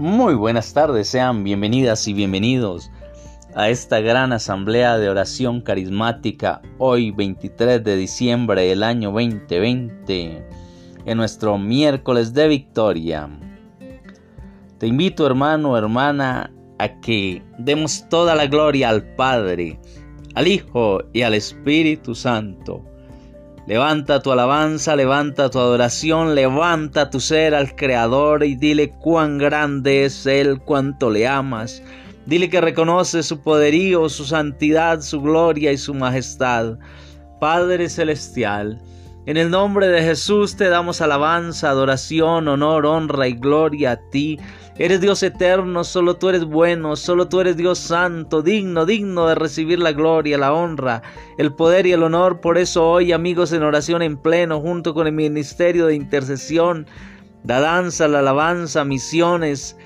Muy buenas tardes, sean bienvenidas y bienvenidos a esta gran asamblea de oración carismática hoy 23 de diciembre del año 2020, en nuestro miércoles de victoria. Te invito hermano, hermana, a que demos toda la gloria al Padre, al Hijo y al Espíritu Santo Levanta tu alabanza, levanta tu adoración, levanta tu ser al Creador y dile cuán grande es Él, cuánto le amas. Dile que reconoce su poderío, su santidad, su gloria y su majestad. Padre Celestial, en el nombre de Jesús te damos alabanza, adoración, honor, honra y gloria a ti. Eres Dios eterno, solo tú eres bueno, solo tú eres Dios santo, digno, digno de recibir la gloria, la honra, el poder y el honor. Por eso hoy, amigos, en oración en pleno, junto con el ministerio de intercesión, la danza, la alabanza, misiones,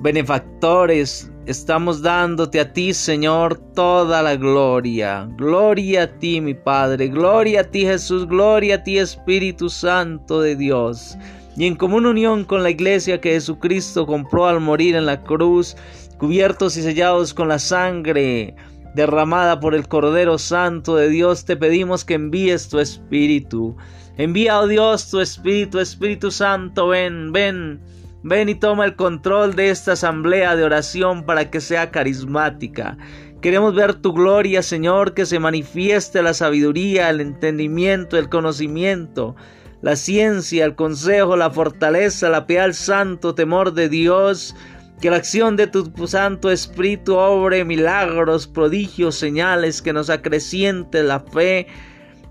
benefactores, estamos dándote a ti, Señor, toda la gloria. Gloria a ti, mi Padre, gloria a ti, Jesús, gloria a ti, Espíritu Santo de Dios. Y en común unión con la iglesia que Jesucristo compró al morir en la cruz, cubiertos y sellados con la sangre derramada por el Cordero Santo de Dios, te pedimos que envíes tu Espíritu. Envía, oh Dios, tu Espíritu, Espíritu Santo, ven, ven Ven y toma el control de esta asamblea de oración para que sea carismática. Queremos ver tu gloria, Señor, que se manifieste la sabiduría, el entendimiento, el conocimiento, la ciencia, el consejo, la fortaleza, la piedad, santo temor de Dios. Que la acción de tu Santo Espíritu obre milagros, prodigios, señales, que nos acreciente la fe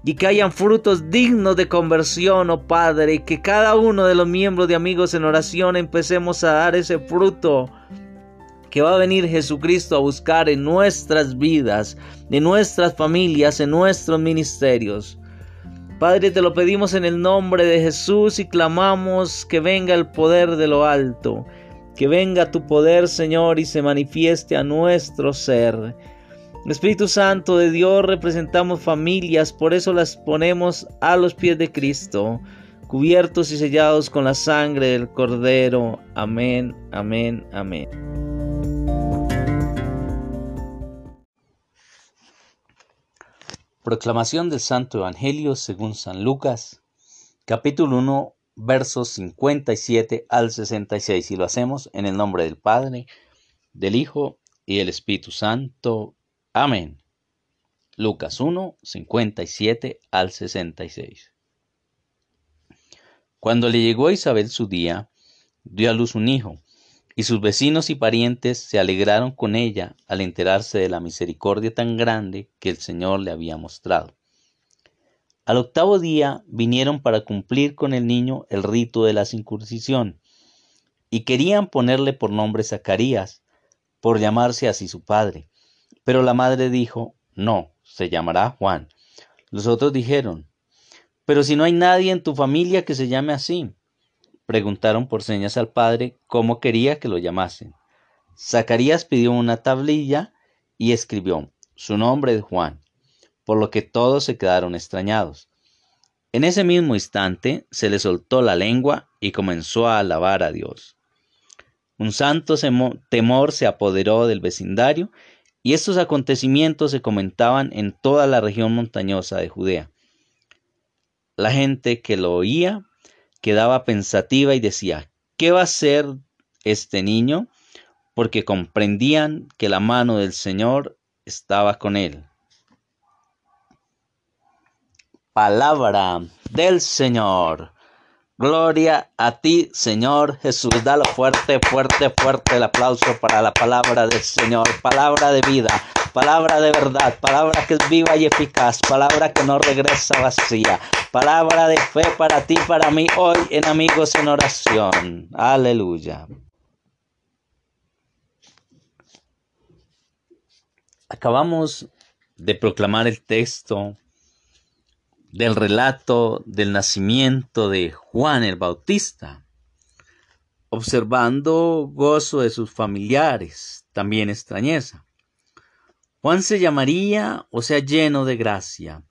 y que hayan frutos dignos de conversión, oh Padre, que cada uno de los miembros de amigos en oración empecemos a dar ese fruto que va a venir Jesucristo a buscar en nuestras vidas, en nuestras familias, en nuestros ministerios. Padre, te lo pedimos en el nombre de Jesús y clamamos que venga el poder de lo alto, que venga tu poder, Señor, y se manifieste a nuestro ser. Espíritu Santo de Dios representamos familias, por eso las ponemos a los pies de Cristo, cubiertos y sellados con la sangre del Cordero. Amén, amén, amén. Proclamación del Santo Evangelio según San Lucas, capítulo 1, versos 57 al 66. Y lo hacemos en el nombre del Padre, del Hijo y del Espíritu Santo. Amén. Lucas 1, 57 al 66. Cuando le llegó a Isabel su día, dio a luz un hijo, y sus vecinos y parientes se alegraron con ella al enterarse de la misericordia tan grande que el Señor le había mostrado. Al octavo día vinieron para cumplir con el niño el rito de la circuncisión, y querían ponerle por nombre Zacarías, por llamarse así su padre. Pero la madre dijo, no, se llamará Juan. Los otros dijeron, pero si no hay nadie en tu familia que se llame así. Preguntaron por señas al padre cómo quería que lo llamasen. Zacarías pidió una tablilla y escribió, su nombre es Juan, por lo que todos se quedaron extrañados. En ese mismo instante se le soltó la lengua y comenzó a alabar a Dios. Un santo temor se apoderó del vecindario y estos acontecimientos se comentaban en toda la región montañosa de Judea. La gente que lo oía quedaba pensativa y decía, ¿qué va a ser este niño? Porque comprendían que la mano del Señor estaba con él. Palabra del Señor. Gloria a ti, Señor Jesús. Dalo fuerte, fuerte, fuerte el aplauso para la palabra del Señor. Palabra de vida, palabra de verdad, palabra que es viva y eficaz, palabra que no regresa vacía, palabra de fe para ti, para mí, hoy en Amigos en Oración. Aleluya. Acabamos de proclamar el texto del relato del nacimiento de Juan el Bautista, observando gozo de sus familiares, también extrañeza. Juan se llamaría, o sea, lleno de gracia,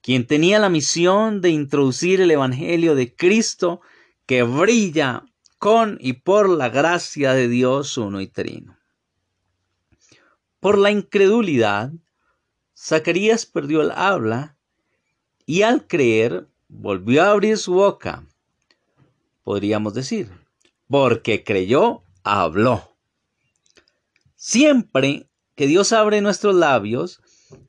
quien tenía la misión de introducir el Evangelio de Cristo que brilla con y por la gracia de Dios uno y trino. Por la incredulidad, Zacarías perdió el habla y al creer volvió a abrir su boca. Podríamos decir, porque creyó, habló. Siempre que Dios abre nuestros labios,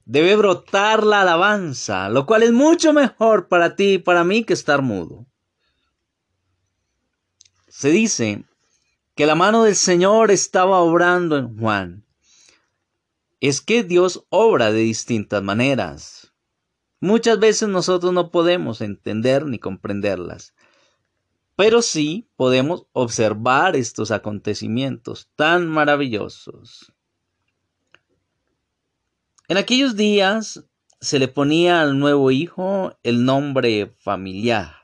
debe brotar la alabanza, lo cual es mucho mejor para ti y para mí que estar mudo. Se dice que la mano del Señor estaba obrando en Juan. Es que Dios obra de distintas maneras. Muchas veces nosotros no podemos entender ni comprenderlas, pero sí podemos observar estos acontecimientos tan maravillosos. En aquellos días se le ponía al nuevo hijo el nombre familiar.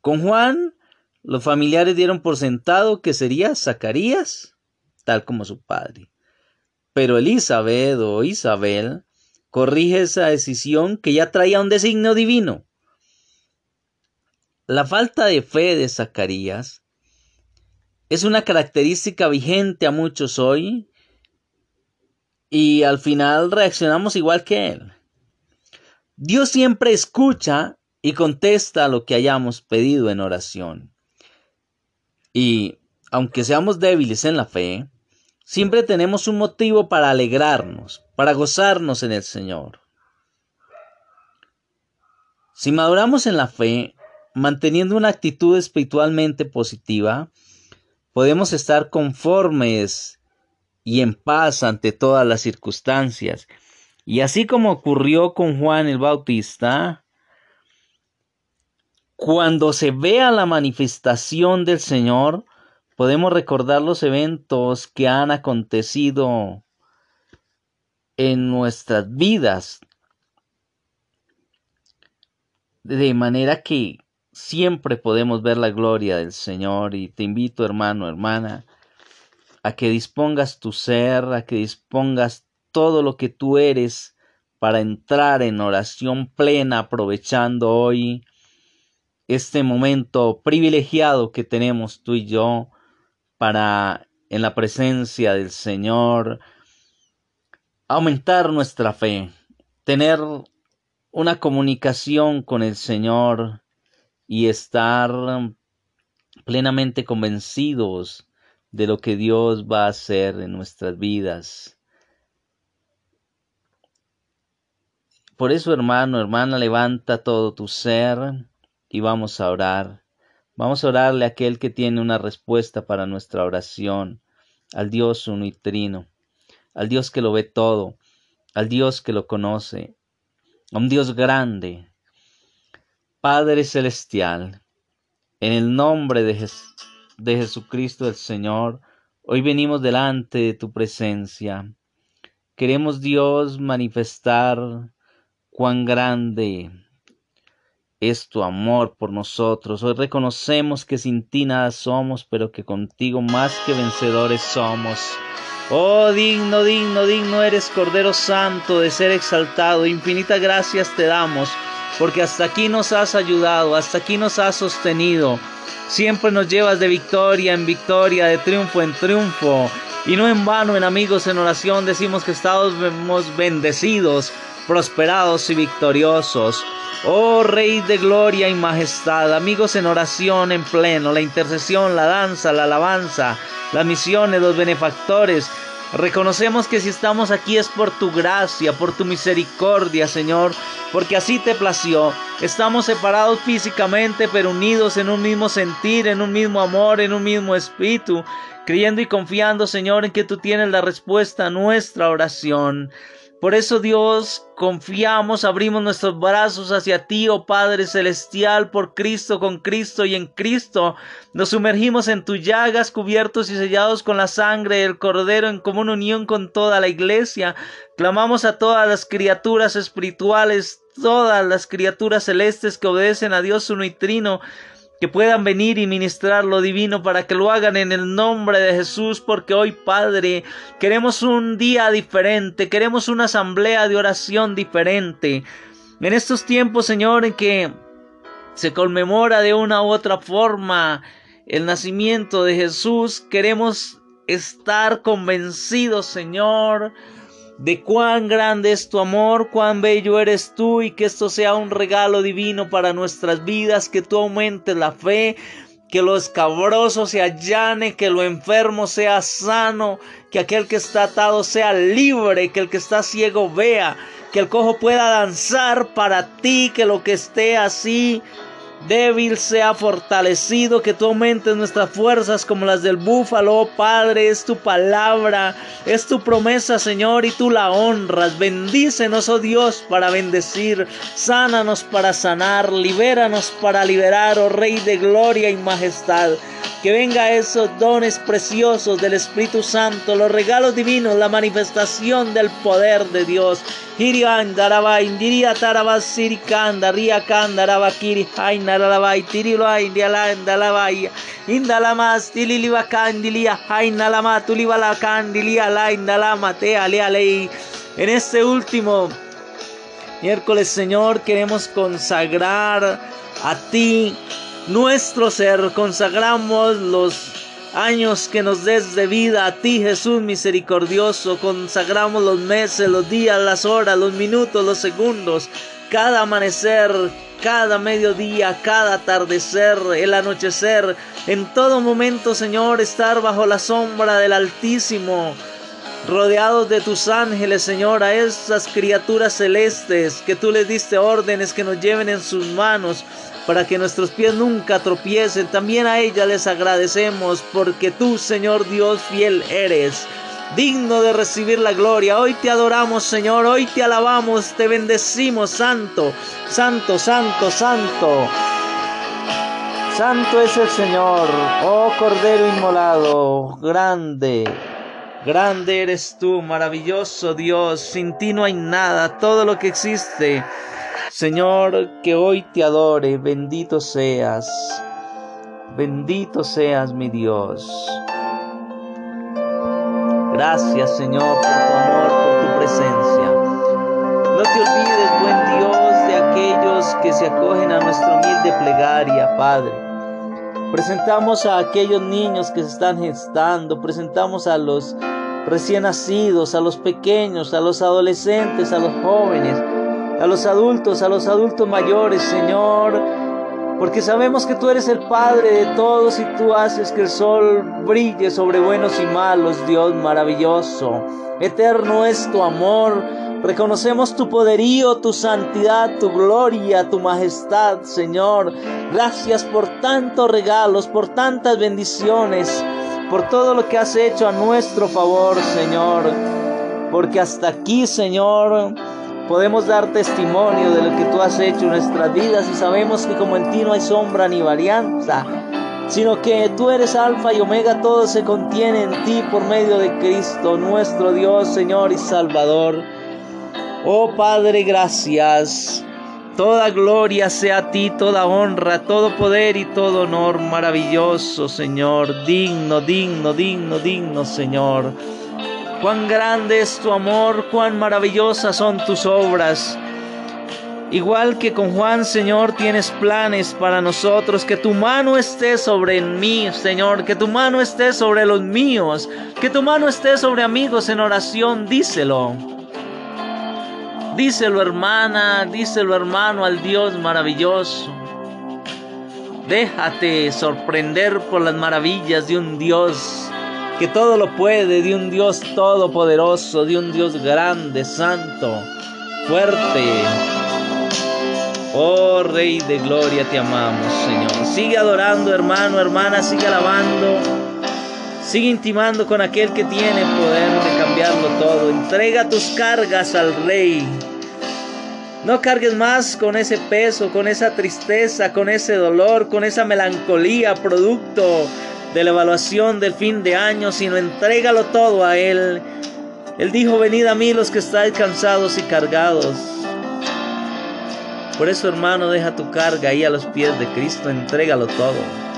Con Juan, los familiares dieron por sentado que sería Zacarías, tal como su padre. Pero Elizabeth o Isabel corrige esa decisión que ya traía un designio divino. La falta de fe de Zacarías es una característica vigente a muchos hoy y al final reaccionamos igual que Él. Dios siempre escucha y contesta lo que hayamos pedido en oración. Y aunque seamos débiles en la fe, siempre tenemos un motivo para alegrarnos, para gozarnos en el Señor. Si maduramos en la fe, manteniendo una actitud espiritualmente positiva, podemos estar conformes y en paz ante todas las circunstancias. Y así como ocurrió con Juan el Bautista, cuando se vea la manifestación del Señor, podemos recordar los eventos que han acontecido en nuestras vidas. De manera que siempre podemos ver la gloria del Señor y te invito hermano, hermana, a que dispongas tu ser, a que dispongas todo lo que tú eres para entrar en oración plena, aprovechando hoy este momento privilegiado que tenemos tú y yo para en la presencia del Señor aumentar nuestra fe, tener una comunicación con el Señor y estar plenamente convencidos de lo que Dios va a hacer en nuestras vidas. Por eso, hermano, hermana, levanta todo tu ser y vamos a orar. Vamos a orarle a aquel que tiene una respuesta para nuestra oración, al Dios uno y trino, al Dios que lo ve todo, al Dios que lo conoce, a un Dios grande. Padre Celestial, en el nombre de de Jesucristo el Señor, hoy venimos delante de tu presencia. Queremos Dios manifestar cuán grande es tu amor por nosotros. Hoy reconocemos que sin ti nada somos, pero que contigo más que vencedores somos. Oh, digno, digno, digno eres Cordero Santo de ser exaltado. Infinitas gracias te damos, porque hasta aquí nos has ayudado, hasta aquí nos has sostenido. Siempre nos llevas de victoria en victoria, de triunfo en triunfo. Y no en vano, en amigos, en oración decimos que estamos bendecidos, prosperados y victoriosos. Oh Rey de gloria y majestad, amigos en oración en pleno, la intercesión, la danza, la alabanza, las misiones, los benefactores, Reconocemos que si estamos aquí es por tu gracia, por tu misericordia, Señor, porque así te plació. Estamos separados físicamente, pero unidos en un mismo sentir, en un mismo amor, en un mismo espíritu, creyendo y confiando, Señor, en que tú tienes la respuesta a nuestra oración. Por eso Dios, confiamos, abrimos nuestros brazos hacia ti, oh Padre Celestial, por Cristo, con Cristo y en Cristo. Nos sumergimos en tus llagas, cubiertos y sellados con la sangre del Cordero, en común unión con toda la iglesia. Clamamos a todas las criaturas espirituales, todas las criaturas celestes que obedecen a Dios uno y trino, que puedan venir y ministrar lo divino para que lo hagan en el nombre de Jesús, porque hoy, Padre, queremos un día diferente, queremos una asamblea de oración diferente. En estos tiempos, Señor, en que se conmemora de una u otra forma el nacimiento de Jesús, queremos estar convencidos, Señor, de cuán grande es tu amor, cuán bello eres tú y que esto sea un regalo divino para nuestras vidas, que tú aumentes la fe, que lo escabroso se allane, que lo enfermo sea sano, que aquel que está atado sea libre, que el que está ciego vea, que el cojo pueda danzar para ti, que lo que esté así débil sea fortalecido, que tú aumentes nuestras fuerzas como las del búfalo, Padre, es tu palabra, es tu promesa, Señor, y tú la honras. Bendícenos, oh Dios, para bendecir, sánanos para sanar, libéranos para liberar, oh Rey de gloria y majestad. Que venga esos dones preciosos del Espíritu Santo, los regalos divinos, la manifestación del poder de Dios. Hirian daraba indiria taraba sirikanda ria kanda kiri haina dalabai tirilo indiala indalabai indalama stililiva candilia haina lama tulivala candilia la indalama te ale en este último miércoles Señor queremos consagrar a ti nuestro ser, consagramos los años que nos des de vida a ti Jesús misericordioso, consagramos los meses, los días, las horas, los minutos, los segundos, cada amanecer, cada mediodía, cada atardecer, el anochecer, en todo momento Señor estar bajo la sombra del Altísimo rodeados de tus ángeles, Señor, a esas criaturas celestes que tú les diste órdenes que nos lleven en sus manos para que nuestros pies nunca tropiecen. También a ellas les agradecemos porque tú, Señor Dios fiel, eres digno de recibir la gloria. Hoy te adoramos, Señor, hoy te alabamos, te bendecimos, Santo, Santo, Santo, Santo. Santo es el Señor, oh Cordero inmolado, grande. Grande eres tú, maravilloso Dios, sin ti no hay nada, todo lo que existe. Señor, que hoy te adore, bendito seas, bendito seas mi Dios. Gracias Señor por tu amor, por tu presencia. No te olvides, buen Dios, de aquellos que se acogen a nuestra humilde plegaria, Padre. Presentamos a aquellos niños que se están gestando, presentamos a los recién nacidos, a los pequeños, a los adolescentes, a los jóvenes, a los adultos, a los adultos mayores, Señor, porque sabemos que tú eres el Padre de todos y tú haces que el sol brille sobre buenos y malos, Dios maravilloso. Eterno es tu amor, Reconocemos tu poderío, tu santidad, tu gloria, tu majestad, Señor. Gracias por tantos regalos, por tantas bendiciones, por todo lo que has hecho a nuestro favor, Señor. Porque hasta aquí, Señor, podemos dar testimonio de lo que tú has hecho en nuestras vidas y sabemos que como en ti no hay sombra ni varianza, sino que tú eres alfa y omega, todo se contiene en ti por medio de Cristo, nuestro Dios, Señor y Salvador. Oh Padre, gracias. Toda gloria sea a ti, toda honra, todo poder y todo honor maravilloso, Señor. Digno, digno, digno, digno, Señor. Cuán grande es tu amor, cuán maravillosas son tus obras. Igual que con Juan, Señor, tienes planes para nosotros. Que tu mano esté sobre mí, Señor. Que tu mano esté sobre los míos. Que tu mano esté sobre amigos en oración. Díselo. Díselo hermana, díselo hermano al Dios maravilloso. Déjate sorprender por las maravillas de un Dios que todo lo puede, de un Dios todopoderoso, de un Dios grande, santo, fuerte. Oh Rey de Gloria, te amamos, Señor. Sigue adorando, hermano, hermana, sigue alabando. Sigue intimando con aquel que tiene poder de cambiarlo todo. Entrega tus cargas al Rey. No cargues más con ese peso, con esa tristeza, con ese dolor, con esa melancolía, producto de la evaluación del fin de año, sino entrégalo todo a Él. Él dijo, venid a mí los que estáis cansados y cargados. Por eso, hermano, deja tu carga ahí a los pies de Cristo, entrégalo todo.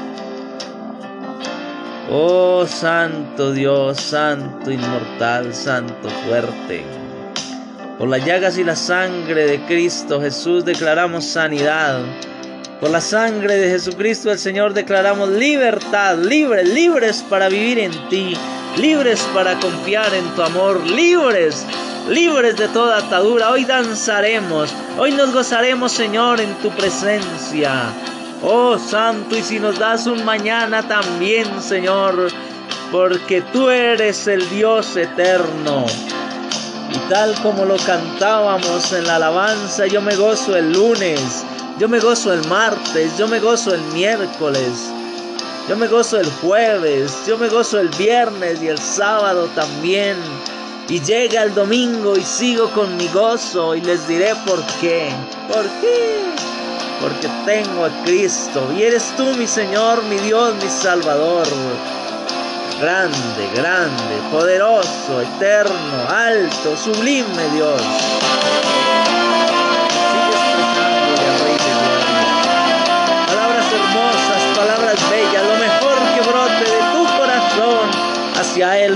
Oh Santo Dios, Santo Inmortal, Santo Fuerte. Por las llagas y la sangre de Cristo Jesús declaramos sanidad. Por la sangre de Jesucristo el Señor declaramos libertad, libres, libres para vivir en ti, libres para confiar en tu amor, libres, libres de toda atadura. Hoy danzaremos, hoy nos gozaremos Señor en tu presencia. Oh Santo, y si nos das un mañana también, Señor, porque tú eres el Dios eterno. Y tal como lo cantábamos en la alabanza, yo me gozo el lunes, yo me gozo el martes, yo me gozo el miércoles, yo me gozo el jueves, yo me gozo el viernes y el sábado también. Y llega el domingo y sigo con mi gozo y les diré por qué. ¿Por qué? Porque tengo a Cristo y eres tú mi Señor, mi Dios, mi Salvador grande, grande, poderoso, eterno, alto, sublime Dios.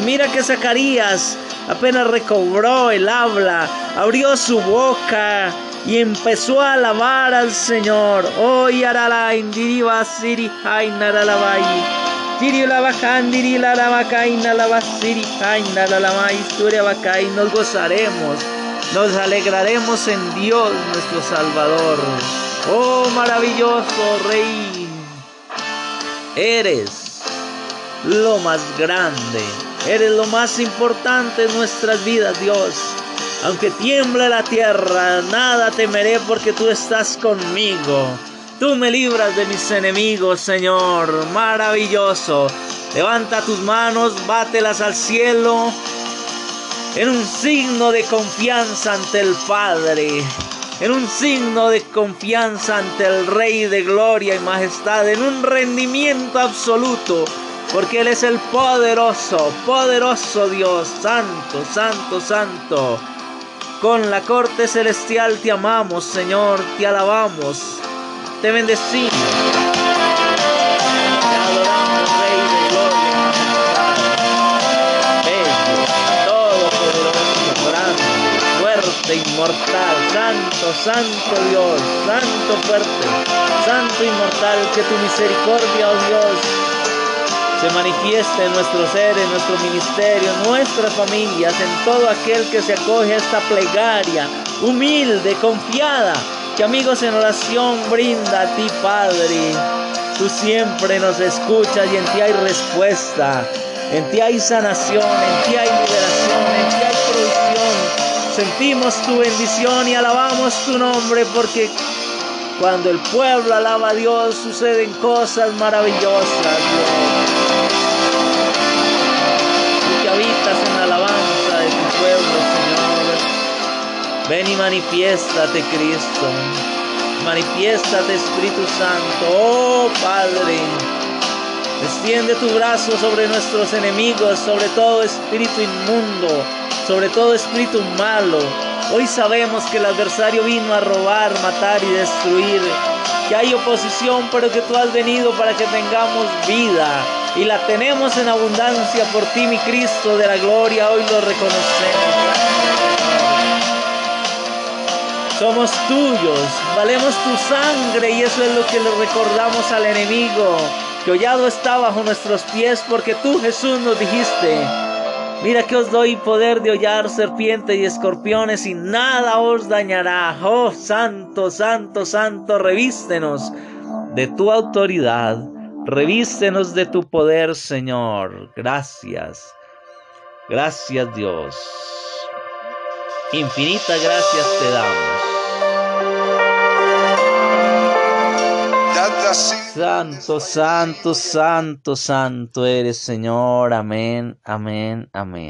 Mira que Zacarías apenas recobró el habla, abrió su boca y empezó a alabar al Señor. Oh, yarala indiriba siri jaina nos gozaremos, nos alegraremos en Dios nuestro Salvador. Oh maravilloso Rey, eres lo más grande, eres lo más importante en nuestras vidas, Dios. Aunque tiemble la tierra, nada temeré porque tú estás conmigo. Tú me libras de mis enemigos, Señor. Maravilloso. Levanta tus manos, bátelas al cielo. En un signo de confianza ante el Padre. En un signo de confianza ante el Rey de gloria y majestad. En un rendimiento absoluto. Porque Él es el poderoso, poderoso Dios. Santo, santo, santo. Con la corte celestial te amamos, Señor. Te alabamos te bendecimos. Te adoramos, Rey de gloria. Bello, todopoderoso, grande, fuerte, inmortal, santo, santo Dios, santo fuerte, santo inmortal, que tu misericordia, oh Dios, se manifieste en nuestro ser, en nuestro ministerio, en nuestras familias, en todo aquel que se acoge a esta plegaria humilde, confiada, que amigos en oración brinda a ti, Padre. Tú siempre nos escuchas y en ti hay respuesta, en ti hay sanación, en ti hay liberación, en ti hay provisión. Sentimos tu bendición y alabamos tu nombre porque cuando el pueblo alaba a Dios suceden cosas maravillosas, Dios. Ven y manifiéstate, Cristo. Manifiéstate, Espíritu Santo. Oh Padre. Extiende tu brazo sobre nuestros enemigos, sobre todo espíritu inmundo, sobre todo espíritu malo. Hoy sabemos que el adversario vino a robar, matar y destruir. Que hay oposición, pero que tú has venido para que tengamos vida. Y la tenemos en abundancia por ti, mi Cristo de la gloria. Hoy lo reconocemos. Somos tuyos, valemos tu sangre y eso es lo que le recordamos al enemigo, que hollado está bajo nuestros pies porque tú Jesús nos dijiste, mira que os doy poder de hollar serpientes y escorpiones y nada os dañará. Oh santo, santo, santo, revístenos de tu autoridad, revístenos de tu poder Señor. Gracias, gracias Dios. Infinitas gracias te damos. Santo, santo, santo, santo eres, Señor. Amén, amén, amén.